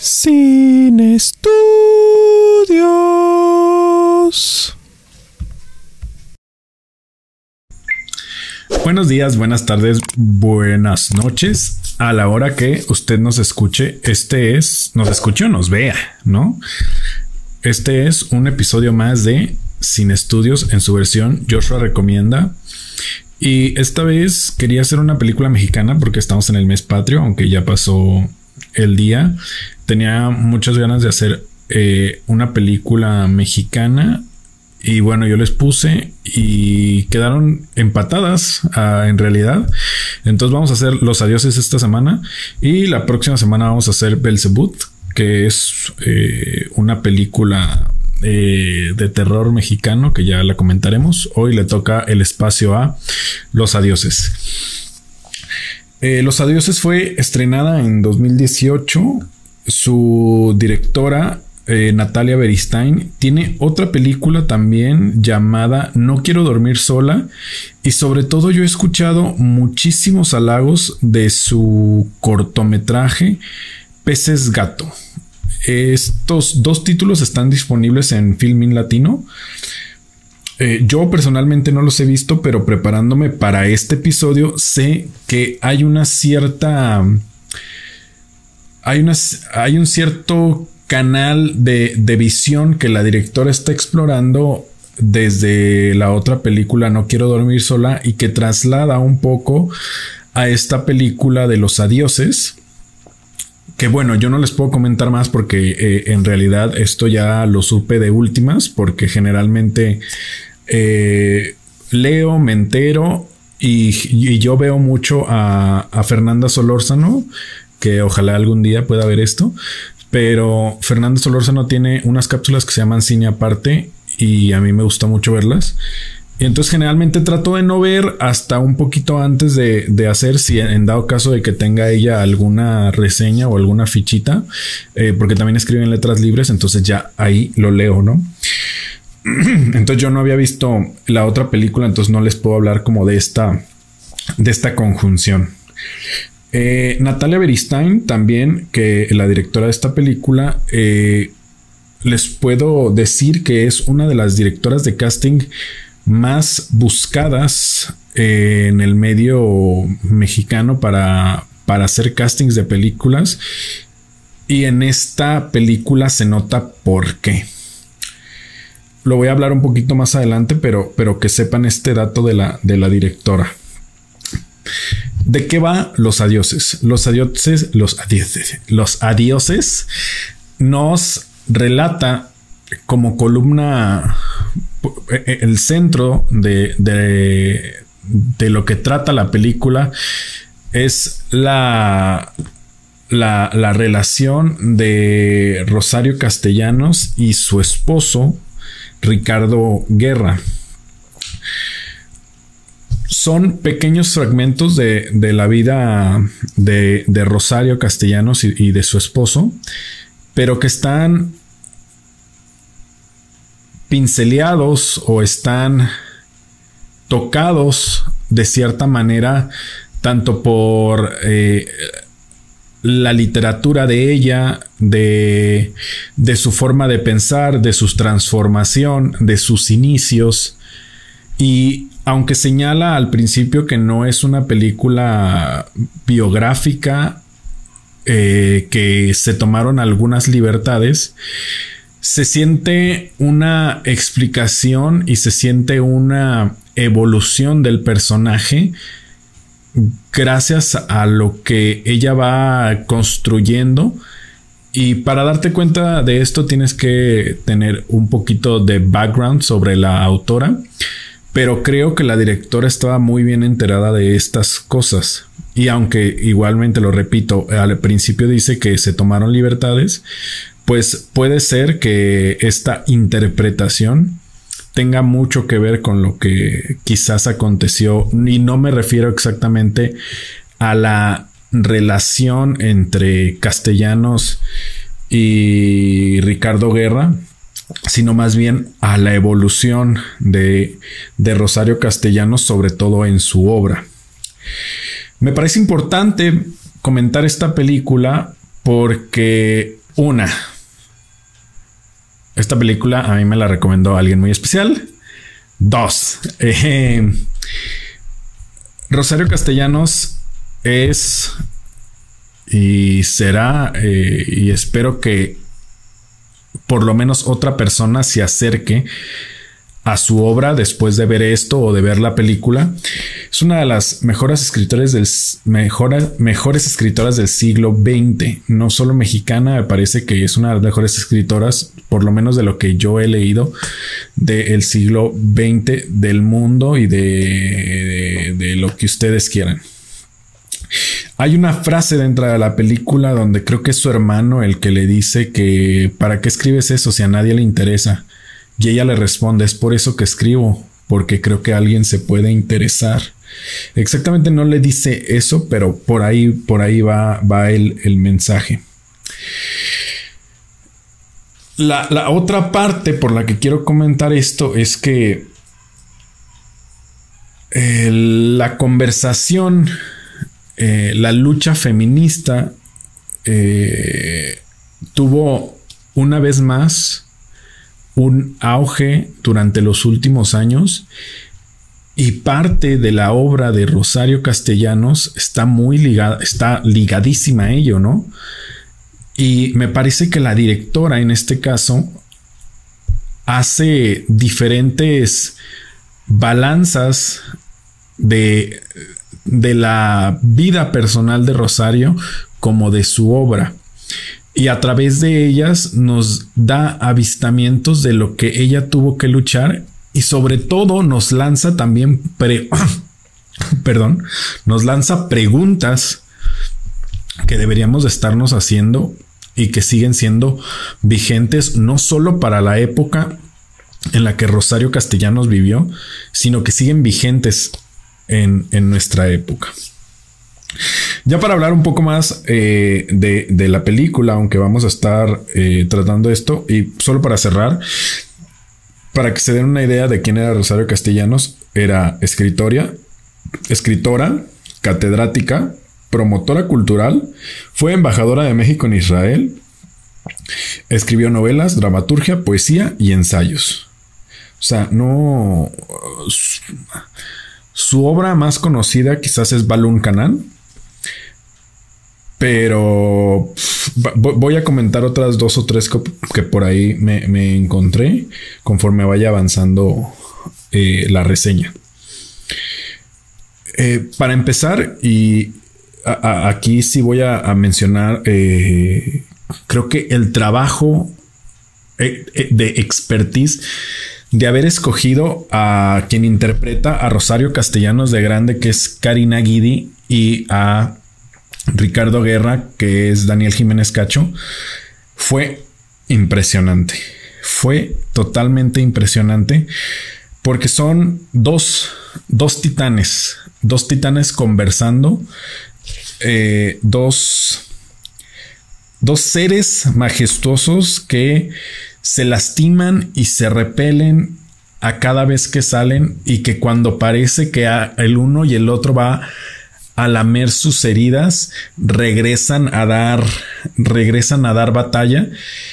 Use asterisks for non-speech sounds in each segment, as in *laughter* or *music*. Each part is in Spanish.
Sin estudios. Buenos días, buenas tardes, buenas noches. A la hora que usted nos escuche, este es, nos escuche o nos vea, ¿no? Este es un episodio más de Sin Estudios en su versión Joshua Recomienda. Y esta vez quería hacer una película mexicana porque estamos en el mes patrio, aunque ya pasó el día. Tenía muchas ganas de hacer eh, una película mexicana y bueno, yo les puse y quedaron empatadas ah, en realidad. Entonces vamos a hacer los adioses esta semana y la próxima semana vamos a hacer Belzebut, que es eh, una película eh, de terror mexicano que ya la comentaremos. Hoy le toca el espacio a Los Adioses. Eh, Los Adioses fue estrenada en 2018. Su directora eh, Natalia Beristain, tiene otra película también llamada No quiero dormir sola. Y sobre todo yo he escuchado muchísimos halagos de su cortometraje Peces Gato. Estos dos títulos están disponibles en Filmin Latino. Eh, yo personalmente no los he visto, pero preparándome para este episodio sé que hay una cierta... Hay, una, hay un cierto canal de, visión que la directora está explorando desde la otra película No quiero dormir sola y que traslada un poco a esta película de los adioses. Que bueno, yo no les puedo comentar más porque eh, en realidad esto ya lo supe de últimas porque generalmente eh, leo, me entero y, yo veo mucho a, Fernanda Solórzano que ojalá algún día pueda ver esto, pero Fernando Solórzano tiene unas cápsulas que se llaman cine aparte y a mí me gusta mucho verlas. Y entonces generalmente trato de no ver hasta un poquito antes de, hacer, si en dado caso de que tenga ella alguna reseña o alguna fichita, eh, porque también escribe en letras libres, entonces ya ahí lo leo, ¿no? *clears throat* Entonces yo no había visto la otra película, entonces no les puedo hablar como de esta, de esta conjunción. Eh, Natalia Beristain, también, que la directora de esta película, eh, les puedo decir que es una de las directoras de casting más buscadas eh, en el medio mexicano para, para hacer castings de películas. Y en esta película se nota por qué. Lo voy a hablar un poquito más adelante, pero, pero que sepan este dato de la, de la directora. ¿De qué va los adioses? Los adioses, los adioses, los adioses nos relata como columna eh, el centro de, de, lo que trata la película es la, la, relación de Rosario Castellanos y su esposo Ricardo Guerra. Son pequeños fragmentos de, la vida de, Rosario Castellanos y, de su esposo, pero que están pinceleados o están tocados de cierta manera, tanto por eh, la literatura de ella, de, de su forma de pensar, de su transformación, de sus inicios. Y aunque señala al principio que no es una película biográfica, eh, que se tomaron algunas libertades, se siente una explicación y se siente una evolución del personaje gracias a lo que ella va construyendo. Y para darte cuenta de esto tienes que tener un poquito de background sobre la autora pero creo que la directora estaba muy bien enterada de estas cosas. Y aunque igualmente lo repito, al principio dice que se tomaron libertades, pues puede ser que esta interpretación tenga mucho que ver con lo que quizás aconteció. Y no me refiero exactamente a la relación entre castellanos y Ricardo Guerra, sino más bien a la evolución de, Rosario Castellanos, sobre todo en su obra. Me parece importante comentar esta película porque Una, esta película a mí me la recomendó alguien muy especial. Dos, Rosario Castellanos es y será eh, y espero que por lo menos otra persona se acerque a su obra después de ver esto o de ver la película. Es una de las mejores escritoras del mejores escritoras del siglo XX, no solo mexicana, me parece que es una de las mejores escritoras, por lo menos de lo que yo he leído del siglo XX del mundo y de, de lo que ustedes quieran. Hay una frase dentro de la película donde creo que es su hermano el que le dice que ¿para qué escribes eso si a nadie le interesa? Y ella le responde, es por eso que escribo, porque creo que alguien se puede interesar. Exactamente no le dice eso, pero por ahí, por ahí va, va el, mensaje. La, otra parte por la que quiero comentar esto es que eh, la conversación, eh, la lucha feminista eh, tuvo una vez más un auge durante los últimos años y parte de la obra de Rosario Castellanos está muy ligada, está ligadísima a ello, ¿no? Y me parece que la directora en este caso hace diferentes balanzas de, de la vida personal de Rosario como de su obra y a través de ellas nos da avistamientos de lo que ella tuvo que luchar y sobre todo nos lanza también *coughs* perdón, nos lanza preguntas que deberíamos estarnos haciendo y que siguen siendo vigentes no solo para la época en la que Rosario Castellanos vivió, sino que siguen vigentes en, en nuestra época. Ya para hablar un poco más eh, de, la película, aunque vamos a estar eh, tratando esto, y solo para cerrar, para que se den una idea de quién era Rosario Castellanos, era escritora, escritora, catedrática, promotora cultural, fue embajadora de México en Israel, escribió novelas, dramaturgia, poesía y ensayos. O sea, no... Su, obra más conocida quizás es Balún Canán, pero voy a comentar otras dos o tres que, por ahí me, encontré conforme vaya avanzando eh, la reseña. Eh, para empezar, y aquí sí voy a, mencionar, eh, creo que el trabajo de expertise de haber escogido a quien interpreta a Rosario Castellanos de Grande, que es Karina Guidi, y a Ricardo Guerra, que es Daniel Jiménez Cacho, fue impresionante. Fue totalmente impresionante porque son dos, dos titanes, dos titanes conversando, eh, dos, dos seres majestuosos que se lastiman y se repelen a cada vez que salen y que cuando parece que el uno y el otro va a lamer sus heridas, regresan a dar, regresan a dar batalla.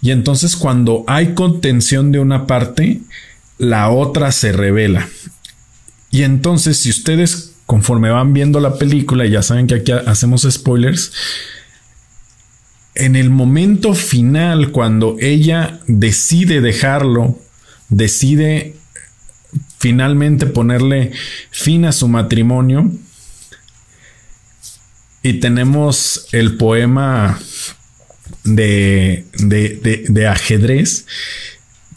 Y entonces cuando hay contención de una parte, la otra se revela. Y entonces si ustedes conforme van viendo la película, ya saben que aquí hacemos spoilers, en el momento final, cuando ella decide dejarlo, decide finalmente ponerle fin a su matrimonio, y tenemos el poema de, de, ajedrez.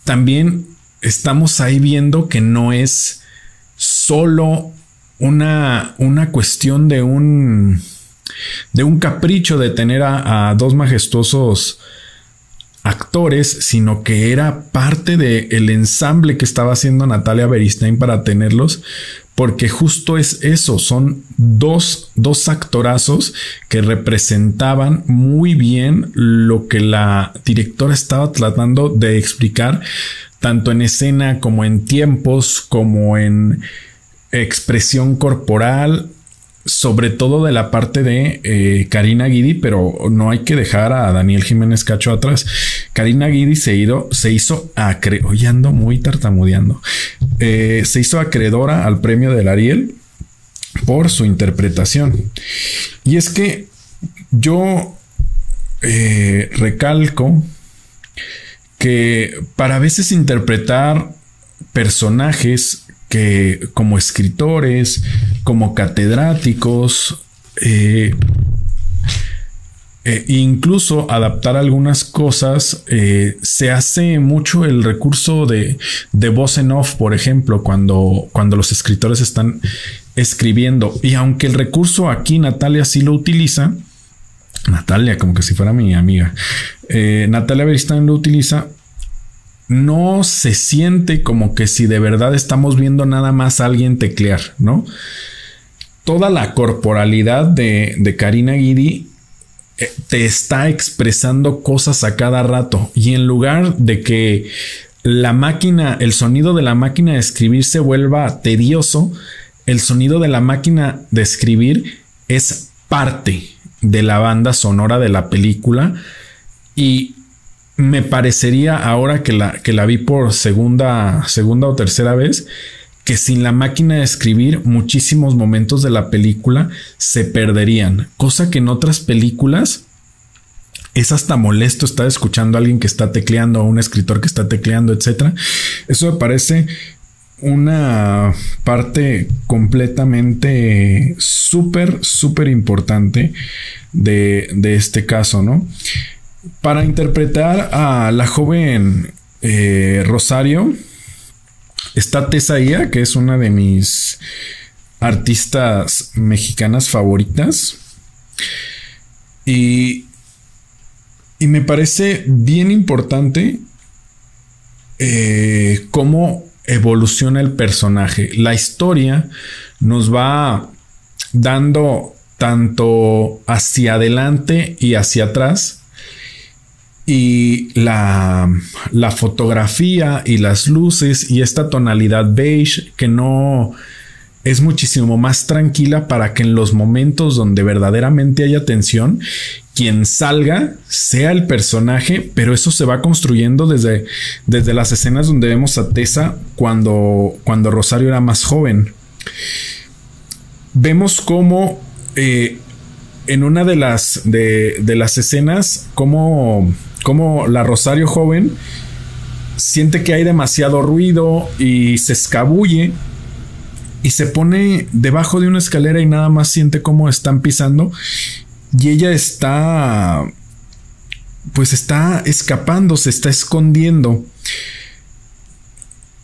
También estamos ahí viendo que no es solo una, una cuestión de un, de un capricho de tener a, dos majestuosos actores, sino que era parte del ensamble que estaba haciendo Natalia Beristain para tenerlos, porque justo es eso, son dos, dos actorazos que representaban muy bien lo que la directora estaba tratando de explicar, tanto en escena como en tiempos, como en expresión corporal. Sobre todo de la parte de eh, Karina Guidi, pero no hay que dejar a Daniel Jiménez Cacho atrás. Karina Guidi se, ido, se hizo acreedora, muy tartamudeando, eh, se hizo acreedora al premio del Ariel por su interpretación. Y es que yo eh, recalco que para veces interpretar personajes que como escritores, como catedráticos, eh, eh, incluso adaptar algunas cosas, eh, se hace mucho el recurso de, de voz en off, por ejemplo, cuando, cuando los escritores están escribiendo. Y aunque el recurso aquí Natalia sí lo utiliza, Natalia, como que si fuera mi amiga, Natalia Beristain lo utiliza, no se siente como que si de verdad estamos viendo nada más a alguien teclear, ¿no? Toda la corporalidad de, Karina Guidi eh, te está expresando cosas a cada rato y en lugar de que la máquina, el sonido de la máquina de escribir se vuelva tedioso, el sonido de la máquina de escribir es parte de la banda sonora de la película y me parecería ahora que la, que la vi por segunda, segunda o tercera vez, que sin la máquina de escribir muchísimos momentos de la película se perderían, cosa que en otras películas es hasta molesto estar escuchando a alguien que está tecleando, a un escritor que está tecleando, etc. Eso me parece una parte completamente súper, súper importante de, de este caso, ¿no? Para interpretar a la joven eh, Rosario está Tessa que es una de mis artistas mexicanas favoritas. Y, y me parece bien importante eh, cómo evoluciona el personaje. La historia nos va dando tanto hacia adelante y hacia atrás y la, la, fotografía y las luces y esta tonalidad beige que no es muchísimo más tranquila para que en los momentos donde verdaderamente haya tensión, quien salga sea el personaje, pero eso se va construyendo desde, desde las escenas donde vemos a Tessa cuando, cuando Rosario era más joven. Vemos cómo eh, en una de las, de, de las escenas, cómo como la Rosario joven siente que hay demasiado ruido y se escabulle y se pone debajo de una escalera y nada más siente cómo están pisando y ella está pues está escapando, se está escondiendo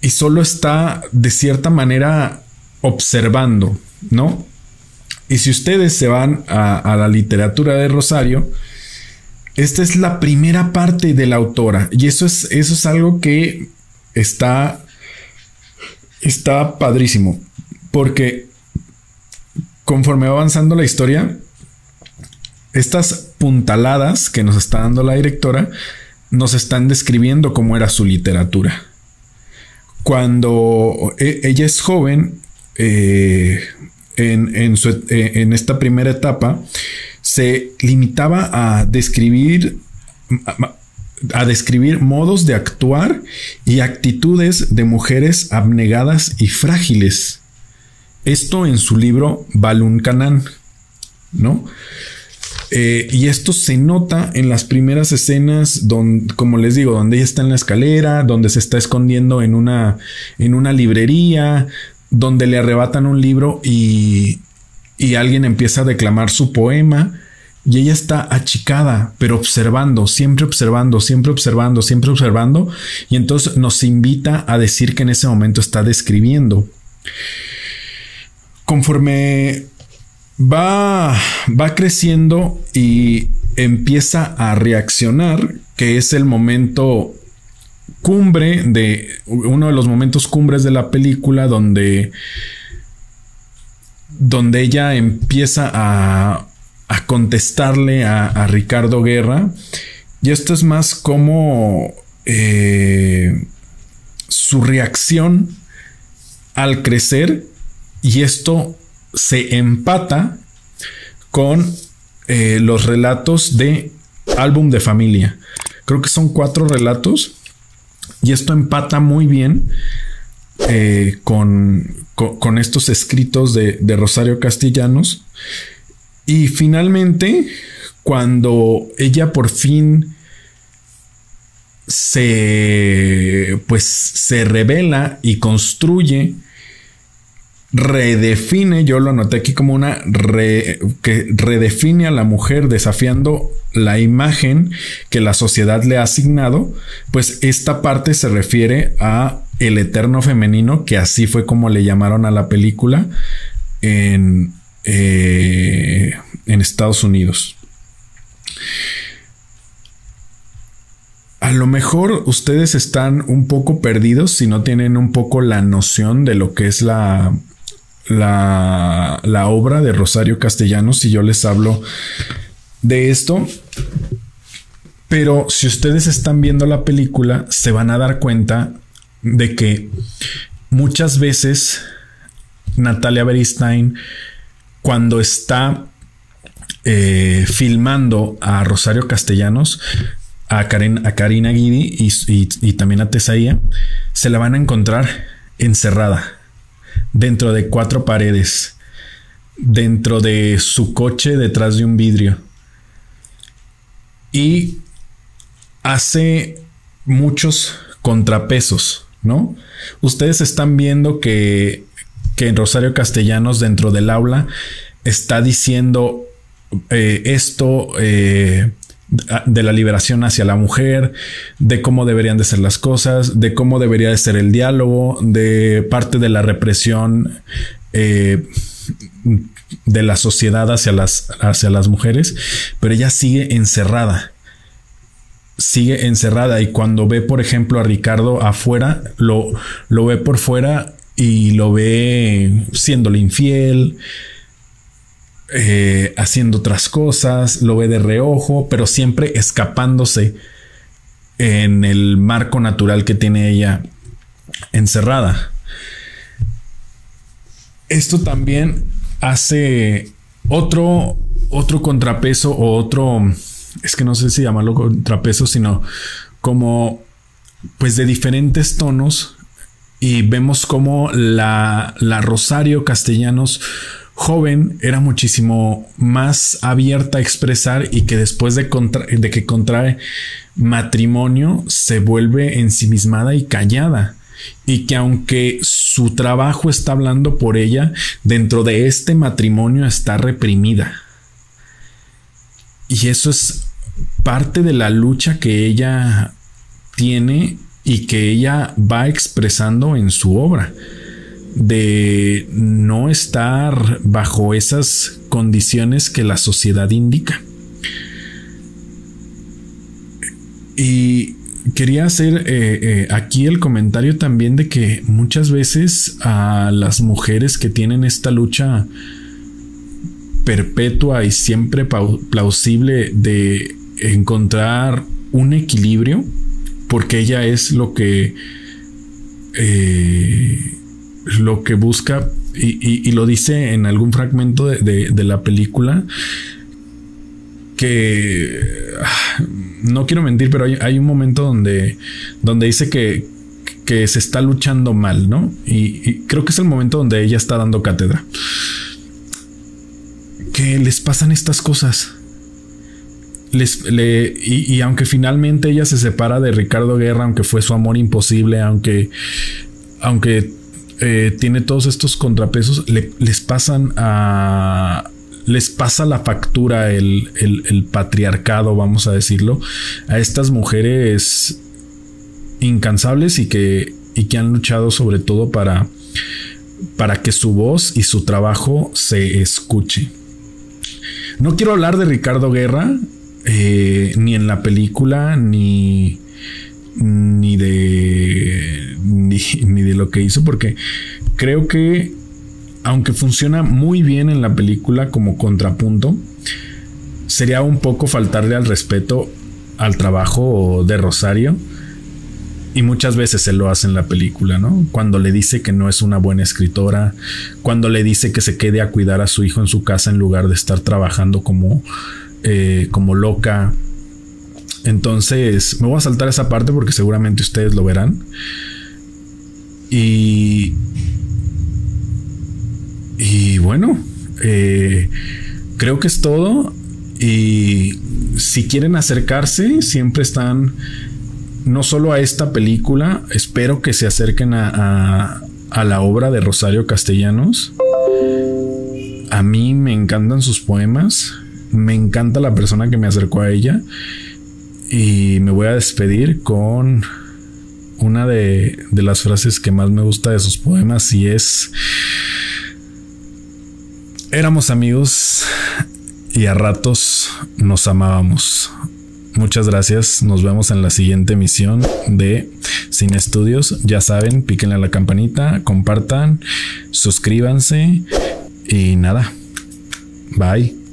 y solo está de cierta manera observando, ¿no? Y si ustedes se van a, a la literatura de Rosario, esta es la primera parte de la autora y eso es, eso es algo que está, está padrísimo porque conforme va avanzando la historia, estas puntaladas que nos está dando la directora nos están describiendo cómo era su literatura. Cuando e, ella es joven, eh, en, en, esta primera etapa, se limitaba a describir a describir modos de actuar y actitudes de mujeres abnegadas y frágiles. Esto en su libro Balun Canan, ¿no? Eh, y esto se nota en las primeras escenas, donde, como les digo, donde ella está en la escalera, donde se está escondiendo en una, en una librería, donde le arrebatan un libro y, y alguien empieza a declamar su poema y ella está achicada, pero observando, siempre observando, siempre observando, siempre observando, y entonces nos invita a decir que en ese momento está describiendo. Conforme va, va creciendo y empieza a reaccionar, que es el momento cumbre de uno de los momentos cumbres de la película donde donde ella empieza a, a contestarle a, Ricardo Guerra. Y esto es más como eh, su reacción al crecer y esto se empata con eh, los relatos de álbum de familia. Creo que son cuatro relatos y esto empata muy bien eh, con, con, estos escritos de, de Rosario Castellanos. Y finalmente, cuando ella por fin se pues se revela y construye redefine, yo lo anoté aquí como una que redefine a la mujer desafiando la imagen que la sociedad le ha asignado, pues esta parte se refiere a el eterno femenino, que así fue como le llamaron a la película en, eh, en Estados Unidos. A lo mejor ustedes están un poco perdidos si no tienen un poco la noción de lo que es la la, la obra de Rosario Castellanos si yo les hablo de esto. Pero si ustedes están viendo la película, se van a dar cuenta de que muchas veces Natalia Beristain, cuando está eh, filmando a Rosario Castellanos, a, Karen, a Karina Guidi y, y también a Tesaía, se la van a encontrar encerrada dentro de cuatro paredes, dentro de su coche detrás de un vidrio. Y hace muchos contrapesos, ¿no? Ustedes están viendo que, que en Rosario Castellanos dentro del aula está diciendo eh, esto, eh, de la liberación hacia la mujer, de cómo deberían de ser las cosas, de cómo debería de ser el diálogo, de parte de la represión eh, de la sociedad hacia las, hacia las mujeres, pero ella sigue encerrada. Sigue encerrada y cuando ve, por ejemplo, a Ricardo afuera, lo, lo ve por fuera y lo ve siéndole infiel, eh, haciendo otras cosas, lo ve de reojo, pero siempre escapándose en el marco natural que tiene ella encerrada. Esto también hace otro, otro contrapeso o otro, es que no sé si llamarlo contrapeso, sino como pues de diferentes tonos y vemos como la, la Rosario Castellanos joven era muchísimo más abierta a expresar y que después de, de que contrae matrimonio se vuelve ensimismada y callada. Y que aunque su trabajo está hablando por ella, dentro de este matrimonio está reprimida. Y eso es parte de la lucha que ella tiene y que ella va expresando en su obra de no estar bajo esas condiciones que la sociedad indica. Y quería hacer eh, eh, aquí el comentario también de que muchas veces a las mujeres que tienen esta lucha perpetua y siempre plausible de encontrar un equilibrio, porque ella es lo que eh, lo que busca, y, lo dice en algún fragmento de, la película, que no quiero mentir, pero hay, un momento donde, donde dice que, que se está luchando mal, ¿no? Y, creo que es el momento donde ella está dando cátedra. Que les pasan estas cosas. Les, y, y, aunque finalmente ella se separa de Ricardo Guerra, aunque fue su amor imposible, aunque, aunque eh, tiene todos estos contrapesos, les pasan a... Les pasa la factura el, patriarcado, vamos a decirlo, a estas mujeres incansables y que, y que han luchado sobre todo para, para que su voz y su trabajo se escuche. No quiero hablar de Ricardo Guerra, eh, ni en la película, ni, ni de *laughs* ni, de lo que hizo porque creo que aunque funciona muy bien en la película como contrapunto sería un poco faltarle al respeto al trabajo de Rosario Y muchas veces él lo hace en la película, ¿no? Cuando le dice que no es una buena escritora, cuando le dice que se quede a cuidar a su hijo en su casa en lugar de estar trabajando como, eh, como loca. Entonces, me voy a saltar esa parte porque seguramente ustedes lo verán. Y. Y bueno, eh, creo que es todo. Y si quieren acercarse, siempre están no solo a esta película, espero que se acerquen a, a, la obra de Rosario Castellanos. A mí me encantan sus poemas, me encanta la persona que me acercó a ella y me voy a despedir con una de, de las frases que más me gusta de sus poemas y es... Éramos amigos y a ratos nos amábamos. Muchas gracias. Nos vemos en la siguiente emisión de Sin Estudios. Ya saben, píquenle a la campanita, compartan, suscríbanse y nada. Bye.